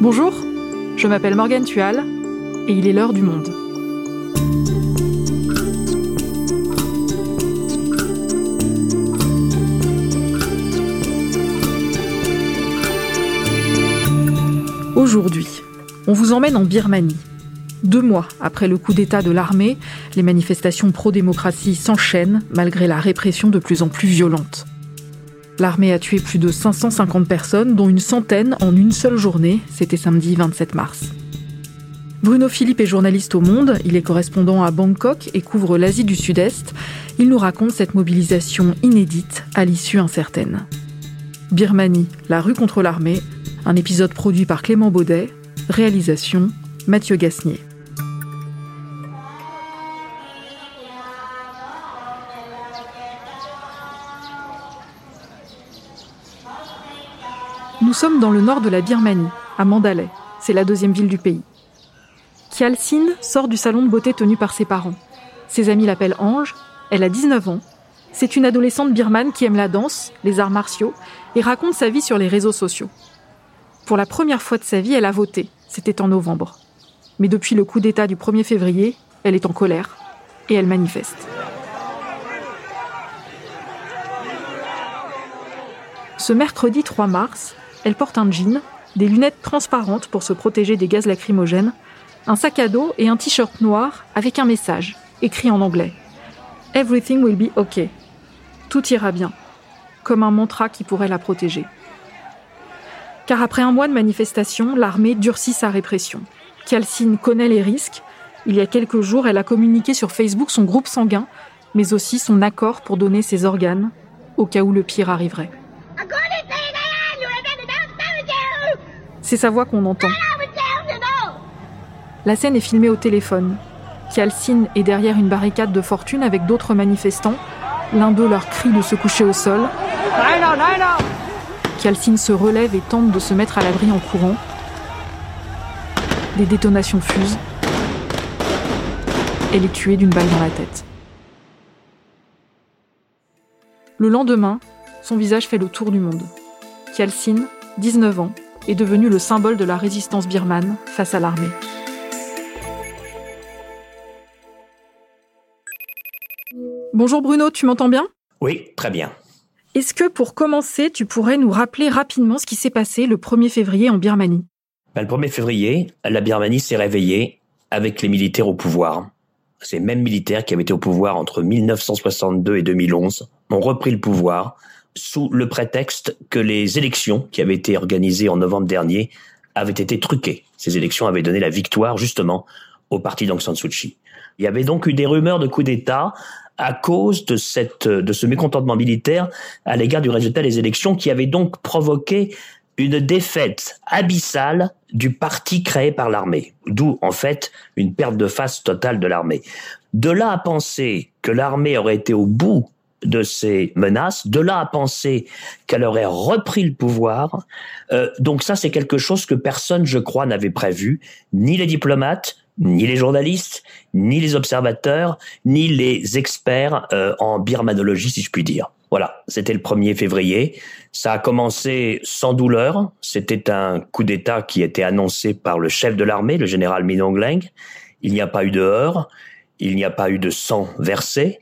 Bonjour, je m'appelle Morgane Tual et il est l'heure du monde. Aujourd'hui, on vous emmène en Birmanie. Deux mois après le coup d'État de l'armée, les manifestations pro-démocratie s'enchaînent malgré la répression de plus en plus violente. L'armée a tué plus de 550 personnes, dont une centaine en une seule journée. C'était samedi 27 mars. Bruno Philippe est journaliste au Monde, il est correspondant à Bangkok et couvre l'Asie du Sud-Est. Il nous raconte cette mobilisation inédite à l'issue incertaine. Birmanie, la rue contre l'armée, un épisode produit par Clément Baudet, réalisation Mathieu Gasnier. Nous sommes dans le nord de la Birmanie, à Mandalay. C'est la deuxième ville du pays. Khalsin sort du salon de beauté tenu par ses parents. Ses amis l'appellent Ange. Elle a 19 ans. C'est une adolescente birmane qui aime la danse, les arts martiaux et raconte sa vie sur les réseaux sociaux. Pour la première fois de sa vie, elle a voté. C'était en novembre. Mais depuis le coup d'État du 1er février, elle est en colère et elle manifeste. Ce mercredi 3 mars, elle porte un jean, des lunettes transparentes pour se protéger des gaz lacrymogènes, un sac à dos et un t-shirt noir avec un message, écrit en anglais. Everything will be okay. Tout ira bien. Comme un mantra qui pourrait la protéger. Car après un mois de manifestation, l'armée durcit sa répression. Khalcine connaît les risques. Il y a quelques jours, elle a communiqué sur Facebook son groupe sanguin, mais aussi son accord pour donner ses organes, au cas où le pire arriverait. C'est sa voix qu'on entend. La scène est filmée au téléphone. Khalcine est derrière une barricade de fortune avec d'autres manifestants. L'un d'eux leur crie de se coucher au sol. Khalcine se relève et tente de se mettre à l'abri en courant. Des détonations fusent. Elle est tuée d'une balle dans la tête. Le lendemain, son visage fait le tour du monde. Khalcine, 19 ans, est devenu le symbole de la résistance birmane face à l'armée. Bonjour Bruno, tu m'entends bien? Oui, très bien. Est-ce que pour commencer, tu pourrais nous rappeler rapidement ce qui s'est passé le 1er février en Birmanie? Ben, Le 1er février, la Birmanie s'est réveillée avec les militaires au pouvoir. Ces mêmes militaires qui avaient été au pouvoir entre 1962 et 2011 ont repris le pouvoir sous le prétexte que les élections qui avaient été organisées en novembre dernier avaient été truquées. Ces élections avaient donné la victoire justement au parti d'Aung San Suu Kyi. Il y avait donc eu des rumeurs de coup d'État à cause de cette de ce mécontentement militaire à l'égard du résultat des élections qui avait donc provoqué une défaite abyssale du parti créé par l'armée, d'où en fait une perte de face totale de l'armée. De là à penser que l'armée aurait été au bout de ces menaces, de là à penser qu'elle aurait repris le pouvoir. Euh, donc ça, c'est quelque chose que personne, je crois, n'avait prévu, ni les diplomates, ni les journalistes, ni les observateurs, ni les experts euh, en birmanologie, si je puis dire. Voilà, c'était le 1er février. Ça a commencé sans douleur. C'était un coup d'État qui était annoncé par le chef de l'armée, le général Minong Il n'y a pas eu de heurts, il n'y a pas eu de sang versé.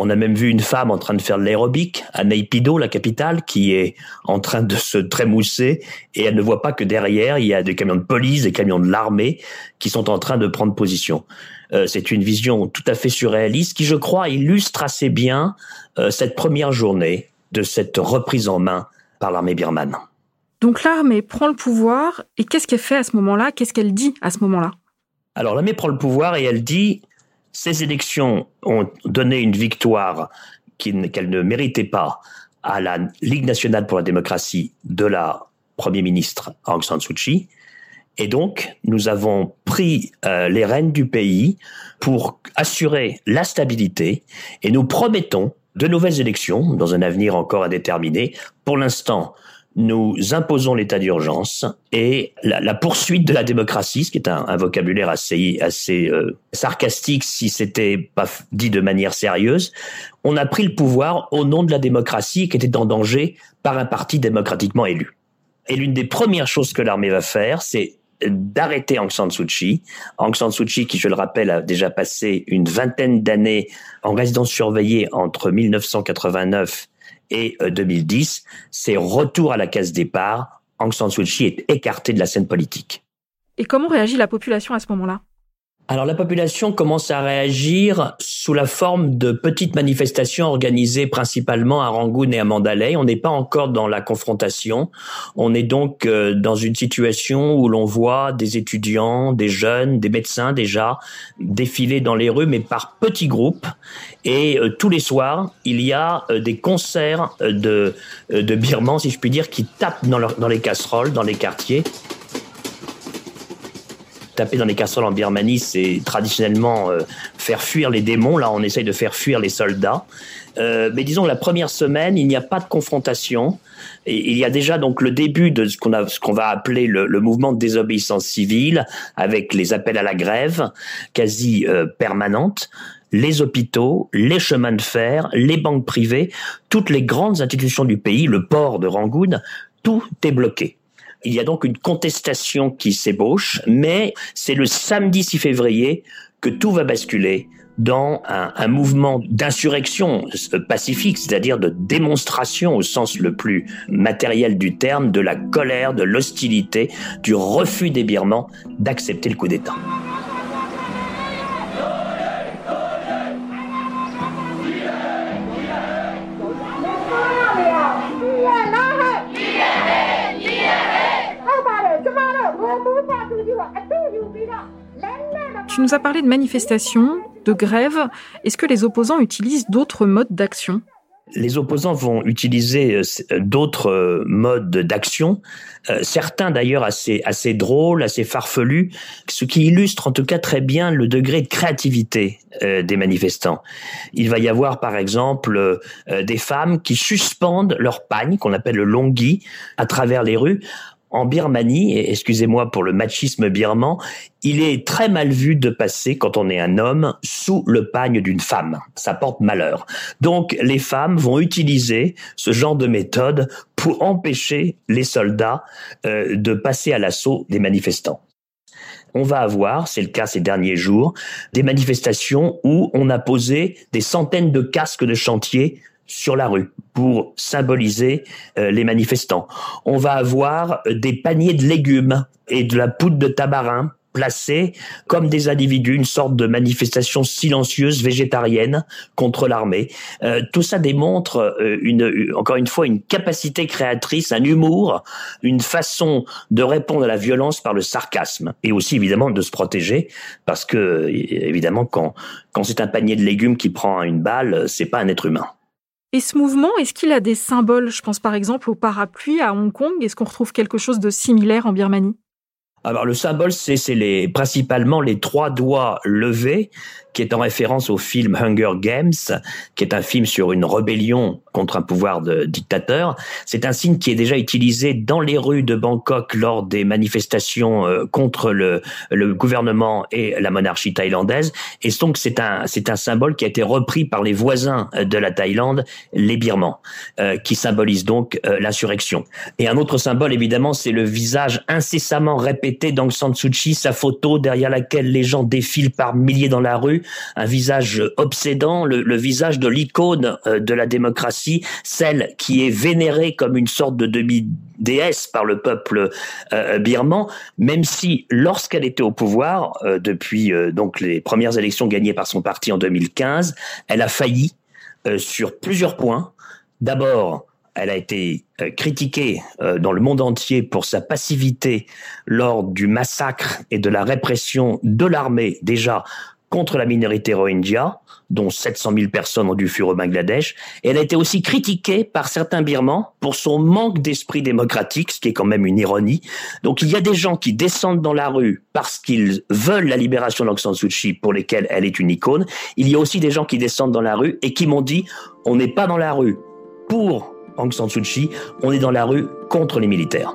On a même vu une femme en train de faire de l'aérobic à Naypyidaw, la capitale, qui est en train de se trémousser et elle ne voit pas que derrière, il y a des camions de police, des camions de l'armée qui sont en train de prendre position. Euh, c'est une vision tout à fait surréaliste qui, je crois, illustre assez bien euh, cette première journée de cette reprise en main par l'armée birmane. Donc l'armée prend le pouvoir et qu'est-ce qu'elle fait à ce moment-là? Qu'est-ce qu'elle dit à ce moment-là? Alors l'armée prend le pouvoir et elle dit ces élections ont donné une victoire qu'elle ne méritait pas à la Ligue nationale pour la démocratie de la Premier ministre Aung San Suu Kyi. Et donc, nous avons pris euh, les rênes du pays pour assurer la stabilité et nous promettons de nouvelles élections dans un avenir encore indéterminé. Pour l'instant, nous imposons l'état d'urgence et la, poursuite de la démocratie, ce qui est un, vocabulaire assez, euh, sarcastique si c'était pas dit de manière sérieuse. On a pris le pouvoir au nom de la démocratie qui était en danger par un parti démocratiquement élu. Et l'une des premières choses que l'armée va faire, c'est d'arrêter Aung San Suu Kyi. Aung San Suu Kyi, qui je le rappelle, a déjà passé une vingtaine d'années en résidence surveillée entre 1989 et 2010, euh, c'est retour à la case départ. Aung San Suu Kyi est écarté de la scène politique. Et comment réagit la population à ce moment-là? Alors la population commence à réagir sous la forme de petites manifestations organisées principalement à Rangoon et à Mandalay. On n'est pas encore dans la confrontation. On est donc euh, dans une situation où l'on voit des étudiants, des jeunes, des médecins déjà défiler dans les rues, mais par petits groupes. Et euh, tous les soirs, il y a euh, des concerts de, de birmans, si je puis dire, qui tapent dans, dans les casseroles, dans les quartiers taper dans les casseroles en Birmanie, c'est traditionnellement euh, faire fuir les démons. Là, on essaye de faire fuir les soldats. Euh, mais disons, la première semaine, il n'y a pas de confrontation. Et il y a déjà donc le début de ce qu'on qu'on va appeler le, mouvement de désobéissance civile, avec les appels à la grève quasi euh, permanentes les hôpitaux, les chemins de fer, les banques privées, toutes les grandes institutions du pays, le port de Rangoon, tout est bloqué. Il y a donc une contestation qui s'ébauche, mais c'est le samedi 6 février que tout va basculer dans un, mouvement d'insurrection pacifique, c'est-à-dire de démonstration au sens le plus matériel du terme, de la colère, de l'hostilité, du refus des Birmans d'accepter le coup d'État. Tu nous as parlé de manifestations, de grèves. Est-ce que les opposants utilisent d'autres modes d'action? Les opposants vont utiliser euh, euh, d'autres euh, modes d'action, certains d'ailleurs assez drôles, assez farfelus, ce qui illustre en tout cas très bien le degré de créativité des manifestants. Il va y avoir par exemple des femmes qui suspendent leur pagne qu'on appelle le longhi à travers les rues en Birmanie, et excusez-moi pour le machisme birman, il est très mal vu de passer, quand on est un homme, sous le pagne d'une femme. Ça porte malheur. Donc les femmes vont utiliser ce genre de méthode pour empêcher les soldats euh, de passer à l'assaut des manifestants on va avoir, c'est le cas ces derniers jours, des manifestations où on a posé des centaines de casques de chantier sur la rue pour symboliser euh, les manifestants. On va avoir euh, des paniers de légumes et de la poudre de tabarin placés comme des individus, une sorte de manifestation silencieuse végétarienne contre l'armée. Euh, tout ça démontre une, encore une fois une capacité créatrice, un humour, une façon de répondre à la violence par le sarcasme et aussi évidemment de se protéger parce que évidemment quand quand c'est un panier de légumes qui prend une balle, c'est pas un être humain. Et ce mouvement, est-ce qu'il a des symboles? Je pense par exemple au parapluie à Hong Kong. Est-ce qu'on retrouve quelque chose de similaire en Birmanie? Alors le symbole, c'est principalement les trois doigts levés, qui est en référence au film Hunger Games, qui est un film sur une rébellion contre un pouvoir de dictateur. C'est un signe qui est déjà utilisé dans les rues de Bangkok lors des manifestations euh, contre le, le gouvernement et la monarchie thaïlandaise. Et donc c'est un c'est un symbole qui a été repris par les voisins de la Thaïlande, les Birmans, euh, qui symbolise donc euh, l'insurrection. Et un autre symbole évidemment, c'est le visage incessamment répété d'Aung San Suu Kyi, sa photo derrière laquelle les gens défilent par milliers dans la rue, un visage obsédant, le, visage de l'icône de la démocratie celle qui est vénérée comme une sorte de demi-déesse par le peuple euh, birman, même si lorsqu'elle était au pouvoir, euh, depuis euh, donc les premières élections gagnées par son parti en 2015, elle a failli sur plusieurs points. D'abord, elle a été critiquée dans le monde entier pour sa passivité lors du massacre et de la répression de l'armée déjà contre la minorité rohingya, dont 700 000 personnes ont dû fuir au Bangladesh. Elle a été aussi critiquée par certains Birmans pour son manque d'esprit démocratique, ce qui est quand même une ironie. Donc il y a des gens qui descendent dans la rue parce qu'ils veulent la libération d'Aung San Suu Kyi, pour lesquels elle est une icône. Il y a aussi des gens qui descendent dans la rue et qui m'ont dit, on n'est pas dans la rue pour Aung San Suu Kyi, on est dans la rue contre les militaires.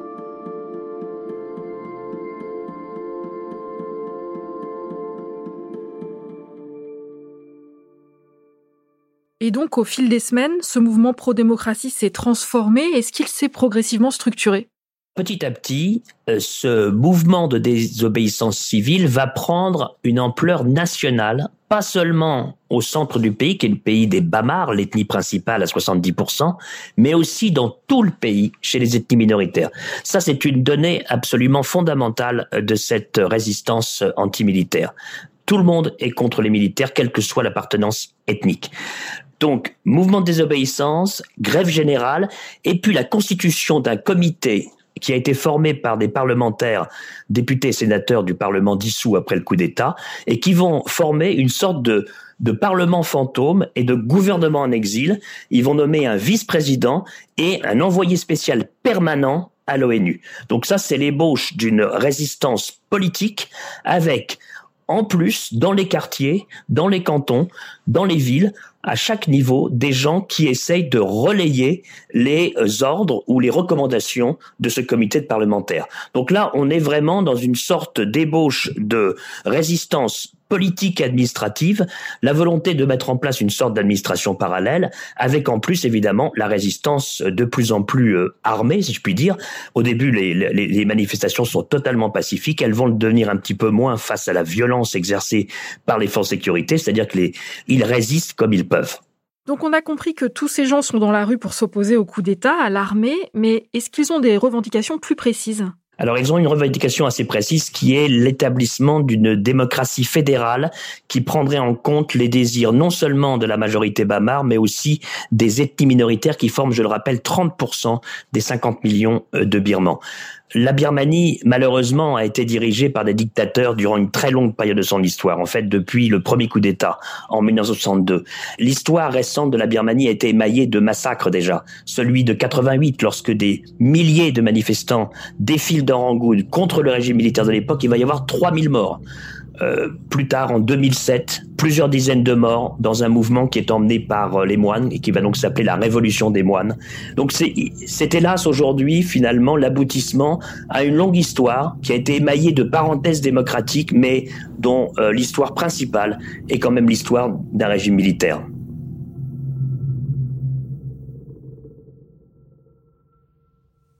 Et donc, au fil des semaines, ce mouvement pro-démocratie s'est transformé. Est-ce qu'il s'est progressivement structuré? Petit à petit, euh, ce mouvement de désobéissance civile va prendre une ampleur nationale, pas seulement au centre du pays, qui est le pays des Bamars, l'ethnie principale à 70%, mais aussi dans tout le pays, chez les ethnies minoritaires. Ça, c'est une donnée absolument fondamentale de cette résistance antimilitaire. Tout le monde est contre les militaires, quelle que soit l'appartenance ethnique. Donc, mouvement de désobéissance, grève générale, et puis la constitution d'un comité qui a été formé par des parlementaires, députés et sénateurs du Parlement dissous après le coup d'État, et qui vont former une sorte de, de Parlement fantôme et de gouvernement en exil. Ils vont nommer un vice-président et un envoyé spécial permanent à l'ONU. Donc ça, c'est l'ébauche d'une résistance politique avec en plus, dans les quartiers, dans les cantons, dans les villes, à chaque niveau, des gens qui essayent de relayer les ordres ou les recommandations de ce comité de parlementaires. Donc là, on est vraiment dans une sorte d'ébauche de résistance politique administrative, la volonté de mettre en place une sorte d'administration parallèle, avec en plus évidemment la résistance de plus en plus euh, armée, si je puis dire. Au début, les, les, les manifestations sont totalement pacifiques, elles vont le devenir un petit peu moins face à la violence exercée par les forces de sécurité, c'est-à-dire qu'ils résistent comme ils peuvent. Donc on a compris que tous ces gens sont dans la rue pour s'opposer au coup d'État, à l'armée, mais est-ce qu'ils ont des revendications plus précises? Alors ils ont une revendication assez précise qui est l'établissement d'une démocratie fédérale qui prendrait en compte les désirs non seulement de la majorité bamar, mais aussi des ethnies minoritaires qui forment, je le rappelle, 30% des 50 millions euh, de Birmans. La Birmanie, malheureusement, a été dirigée par des dictateurs durant une très longue période de son histoire, en fait depuis le premier coup d'État en 1962. L'histoire récente de la Birmanie a été émaillée de massacres déjà. Celui de 88, lorsque des milliers de manifestants défilent Rangoon contre le régime militaire de l'époque, il va y avoir 3000 morts. Euh, plus tard, en 2007, plusieurs dizaines de morts dans un mouvement qui est emmené par euh, les moines et qui va donc s'appeler la Révolution des moines. Donc c'est hélas aujourd'hui finalement l'aboutissement à une longue histoire qui a été émaillée de parenthèses démocratiques, mais dont euh, l'histoire principale est quand même l'histoire d'un régime militaire.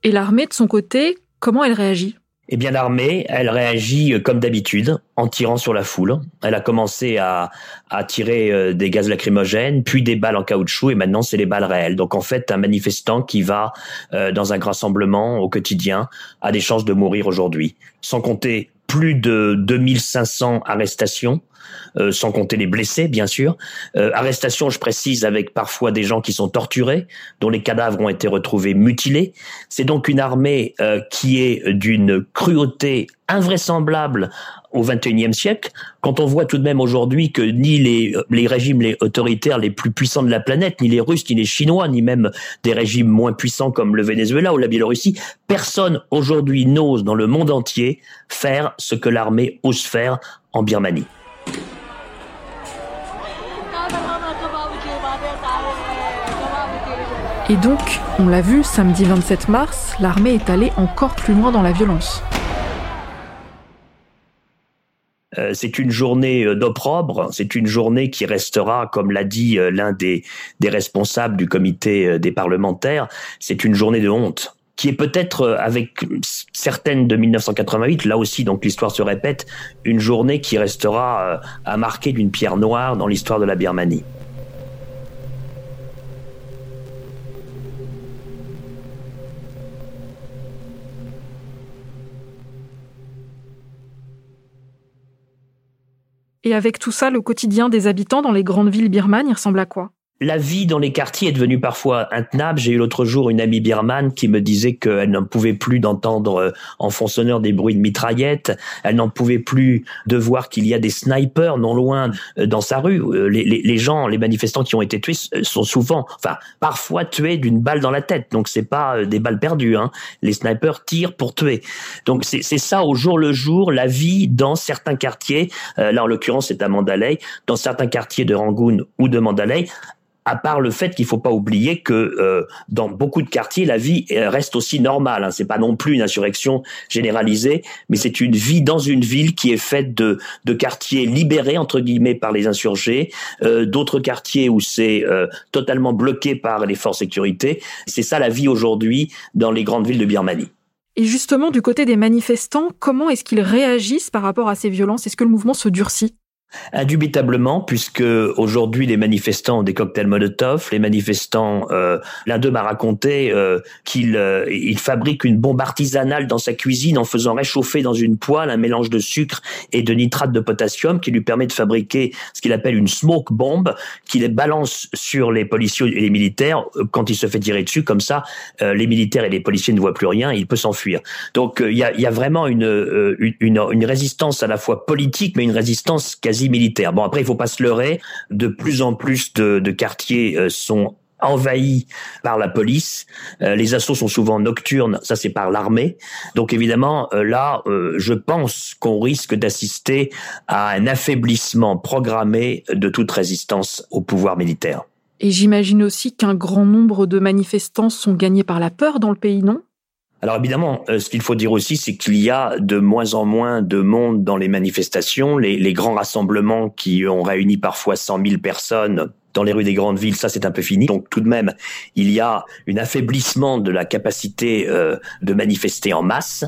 Et l'armée, de son côté, comment elle réagit? Eh bien, l'armée, elle réagit euh, comme d'habitude, en tirant sur la foule. Elle a commencé à, à tirer euh, des gaz lacrymogènes, puis des balles en caoutchouc, et maintenant c'est les balles réelles. Donc en fait, un manifestant qui va euh, dans un rassemblement au quotidien a des chances de mourir aujourd'hui. Sans compter plus de 2500 arrestations, euh, sans compter les blessés, bien sûr. Euh, arrestation, je précise, avec parfois des gens qui sont torturés, dont les cadavres ont été retrouvés mutilés. C'est donc une armée euh, qui est d'une cruauté invraisemblable au XXIe siècle, quand on voit tout de même aujourd'hui que ni les, les régimes les autoritaires les plus puissants de la planète, ni les Russes, ni les Chinois, ni même des régimes moins puissants comme le Venezuela ou la Biélorussie, personne aujourd'hui n'ose dans le monde entier faire ce que l'armée ose faire en Birmanie. Et donc, on l'a vu, samedi 27 mars, l'armée est allée encore plus loin dans la violence. Euh, c'est une journée euh, d'opprobre, c'est une journée qui restera, comme l'a dit euh, l'un des, des responsables du comité des parlementaires, c'est une journée de honte qui est peut-être avec certaines de 1988, là aussi donc l'histoire se répète, une journée qui restera à marquer d'une pierre noire dans l'histoire de la Birmanie. Et avec tout ça, le quotidien des habitants dans les grandes villes birmanes, il ressemble à quoi? La vie dans les quartiers est devenue parfois intenable. J'ai eu l'autre jour une amie birmane qui me disait qu'elle n'en pouvait plus d'entendre euh, en fond sonore des bruits de mitraillettes. Elle n'en pouvait plus de voir qu'il y a des snipers non loin euh, dans sa rue. Euh, les, les, les, gens, les manifestants qui ont été tués sont souvent, enfin, parfois tués d'une balle dans la tête. Donc c'est pas des balles perdues. Hein. Les snipers tirent pour tuer. Donc c'est ça au jour le jour la vie dans certains quartiers. là en l'occurrence c'est à Mandalay. Dans certains quartiers de Rangoon ou de Mandalay à part le fait qu'il faut pas oublier que euh, dans beaucoup de quartiers, la vie euh, reste aussi normale. Hein. C'est pas non plus une insurrection généralisée, mais c'est une vie dans une ville qui est faite de, de quartiers libérés entre guillemets par les insurgés, euh, d'autres quartiers où c'est euh, totalement bloqué par les forces sécurité. C'est ça la vie aujourd'hui dans les grandes villes de Birmanie. Et justement, du côté des manifestants, comment est-ce qu'ils réagissent par rapport à ces violences? Est-ce que le mouvement se durcit? Indubitablement, puisque aujourd'hui les manifestants ont des cocktails Molotov, les manifestants, euh, l'un d'eux m'a raconté euh, qu'il euh, il fabrique une bombe artisanale dans sa cuisine en faisant réchauffer dans une poêle un mélange de sucre et de nitrate de potassium qui lui permet de fabriquer ce qu'il appelle une smoke bomb, qu'il les balance sur les policiers et les militaires quand il se fait tirer dessus. Comme ça, les militaires et les policiers ne voient plus rien, il peut s'enfuir. Donc il y a, y, a, vraiment une, une, une résistance à la fois politique, mais une résistance quasi militaire. Bon, après, il faut pas se leurrer. De plus en plus de, quartiers euh, sont envahis par la police. Euh, les assauts sont souvent nocturnes, ça c'est par l'armée. Donc évidemment, euh, là, je pense qu'on risque d'assister à un affaiblissement programmé de toute résistance au pouvoir militaire. Et j'imagine aussi qu'un grand nombre de manifestants sont gagnés par la peur dans le pays, non? Alors évidemment, euh, ce qu'il faut dire aussi, c'est qu'il y a de moins en moins de monde dans les manifestations. Les, les grands rassemblements qui ont réuni parfois 100 000 personnes dans les rues des grandes villes, ça c'est un peu fini. Donc tout de même, il y a un affaiblissement de la capacité euh, de manifester en masse,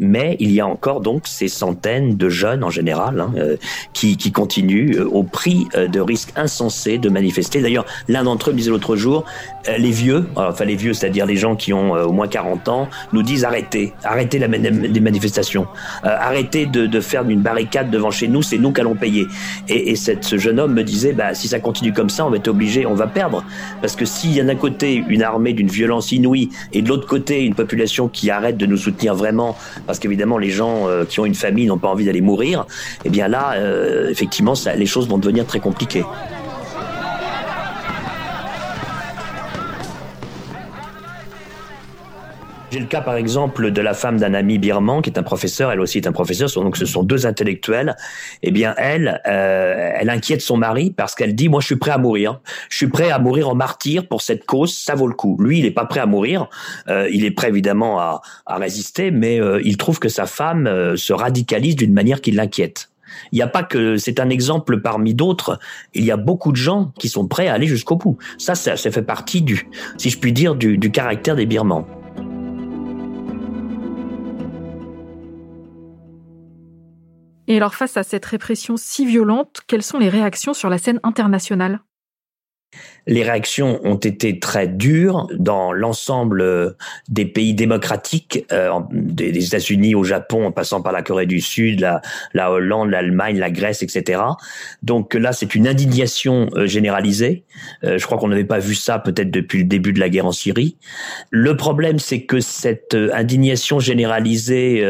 mais il y a encore donc ces centaines de jeunes en général hein, euh, qui, qui, continuent euh, au prix de risques insensés de manifester. D'ailleurs, l'un d'entre eux me disait l'autre jour, les vieux, enfin les vieux, c'est-à-dire les gens qui ont au moins 40 ans, nous disent arrêtez, arrêtez la, les manifestations, arrêtez de, de faire une barricade devant chez nous, c'est nous qui allons payer. Et, et ce jeune homme me disait, bah, si ça continue comme ça, on va être obligé, on va perdre. Parce que s'il y a d'un côté une armée d'une violence inouïe et de l'autre côté une population qui arrête de nous soutenir vraiment, parce qu'évidemment les gens euh, qui ont une famille n'ont pas envie d'aller mourir, eh bien là, euh, effectivement, les choses vont devenir très compliquées. J'ai le cas, par exemple, de la femme d'un ami birman qui est un professeur. Elle aussi est un professeur. Donc, ce sont deux intellectuels. Eh bien, elle, euh, elle inquiète son mari parce qu'elle dit, moi, je suis prêt à mourir. Je suis prêt à mourir en martyr pour cette cause. Ça vaut le coup. Lui, il n'est pas prêt à mourir. Euh, il est prêt, évidemment, à, à résister, mais euh, il trouve que sa femme euh, se radicalise d'une manière qui l'inquiète. Il n'y a pas que c'est un exemple parmi d'autres. Il y a beaucoup de gens qui sont prêts à aller jusqu'au bout. Ça, ça, ça fait partie du, si je puis dire, du, du caractère des Birmans. Et alors face à cette répression si violente, quelles sont les réactions sur la scène internationale? Les réactions ont été très dures dans l'ensemble euh, des pays démocratiques, euh, des, États-Unis au Japon, en passant par la Corée du Sud, la, la Hollande, l'Allemagne, la Grèce, etc. Donc là, c'est une indignation euh, généralisée. je crois qu'on n'avait pas vu ça peut-être depuis le début de la guerre en Syrie. Le problème, c'est que cette indignation généralisée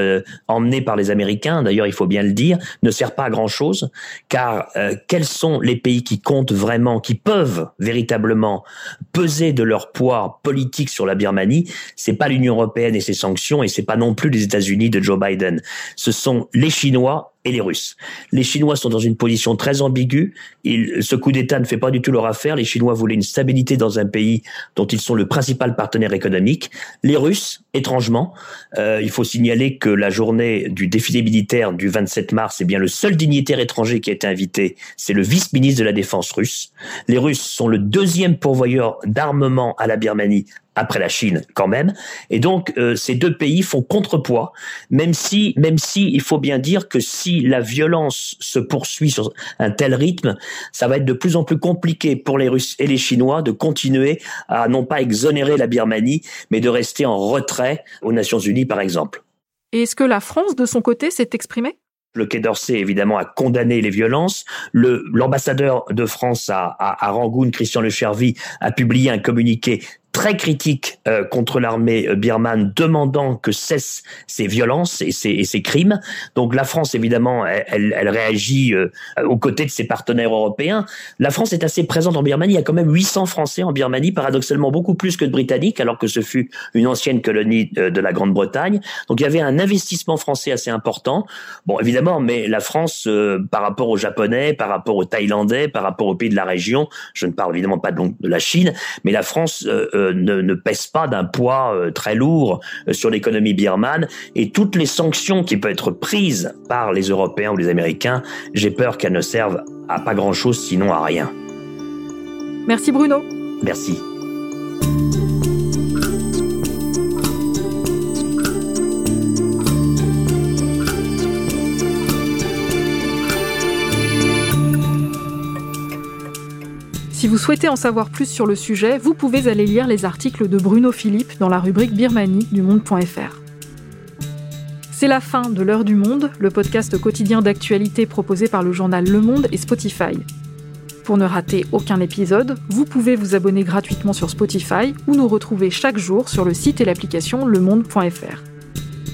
emmenée par les Américains, d'ailleurs, il faut bien le dire, ne sert pas à grand-chose, car quels sont les pays qui comptent vraiment, qui peuvent véritablement véritablement peser de leur poids politique sur la Birmanie, c'est pas l'Union européenne et ses sanctions et c'est pas non plus les États-Unis de Joe Biden. Ce sont les Chinois et les Russes. Les Chinois sont dans une position très ambiguë. ce coup d'État ne fait pas du tout leur affaire. Les Chinois voulaient une stabilité dans un pays dont ils sont le principal partenaire économique. Les Russes, étrangement, euh, il faut signaler que la journée du défilé militaire du 27 mars, est bien le seul dignitaire étranger qui a été invité, c'est le vice-ministre de la Défense russe. Les Russes sont le deuxième pourvoyeur d'armement à la Birmanie après la Chine quand même. Et donc euh, ces deux pays font contrepoids, même si même si il faut bien dire que si la violence se poursuit sur un tel rythme, ça va être de plus en plus compliqué pour les Russes et les Chinois de continuer à non pas exonérer la Birmanie, mais de rester en retrait aux Nations Unies par exemple. Et est-ce que la France de son côté s'est exprimée? Le Quai d'Orsay, évidemment, a condamné les violences. Le, l'ambassadeur de France à, à, à Rangoon, Christian Lechervy, a publié un communiqué très critique euh, contre l'armée euh, birmane, demandant que cessent ces violences et ces, et ces crimes. Donc la France, évidemment, elle, elle, réagit euh, aux côtés de ses partenaires européens. La France est assez présente en Birmanie. Il y a quand même 800 Français en Birmanie, paradoxalement beaucoup plus que de Britanniques, alors que ce fut une ancienne colonie de, la Grande-Bretagne. Donc il y avait un investissement français assez important. Bon, évidemment, mais la France, par rapport aux Japonais, par rapport aux Thaïlandais, par rapport aux pays de la région, je ne parle évidemment pas donc de la Chine, mais la France euh, ne, pèse pas d'un poids euh, très lourd euh, sur l'économie birmane et toutes les sanctions qui peuvent être prises par les Européens ou les Américains, j'ai peur qu'elles ne servent à pas grand-chose sinon à rien. Merci Bruno. Merci. Souhaitez en savoir plus sur le sujet, vous pouvez aller lire les articles de Bruno Philippe dans la rubrique Birmanie du monde.fr. C'est la fin de L'heure du monde, le podcast quotidien d'actualité proposé par le journal Le Monde et Spotify. Pour ne rater aucun épisode, vous pouvez vous abonner gratuitement sur Spotify ou nous retrouver chaque jour sur le site et l'application lemonde.fr.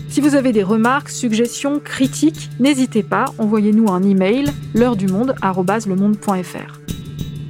Si vous avez des remarques, suggestions, critiques, n'hésitez pas, envoyez-nous un email l'heure du monde@lemonde.fr.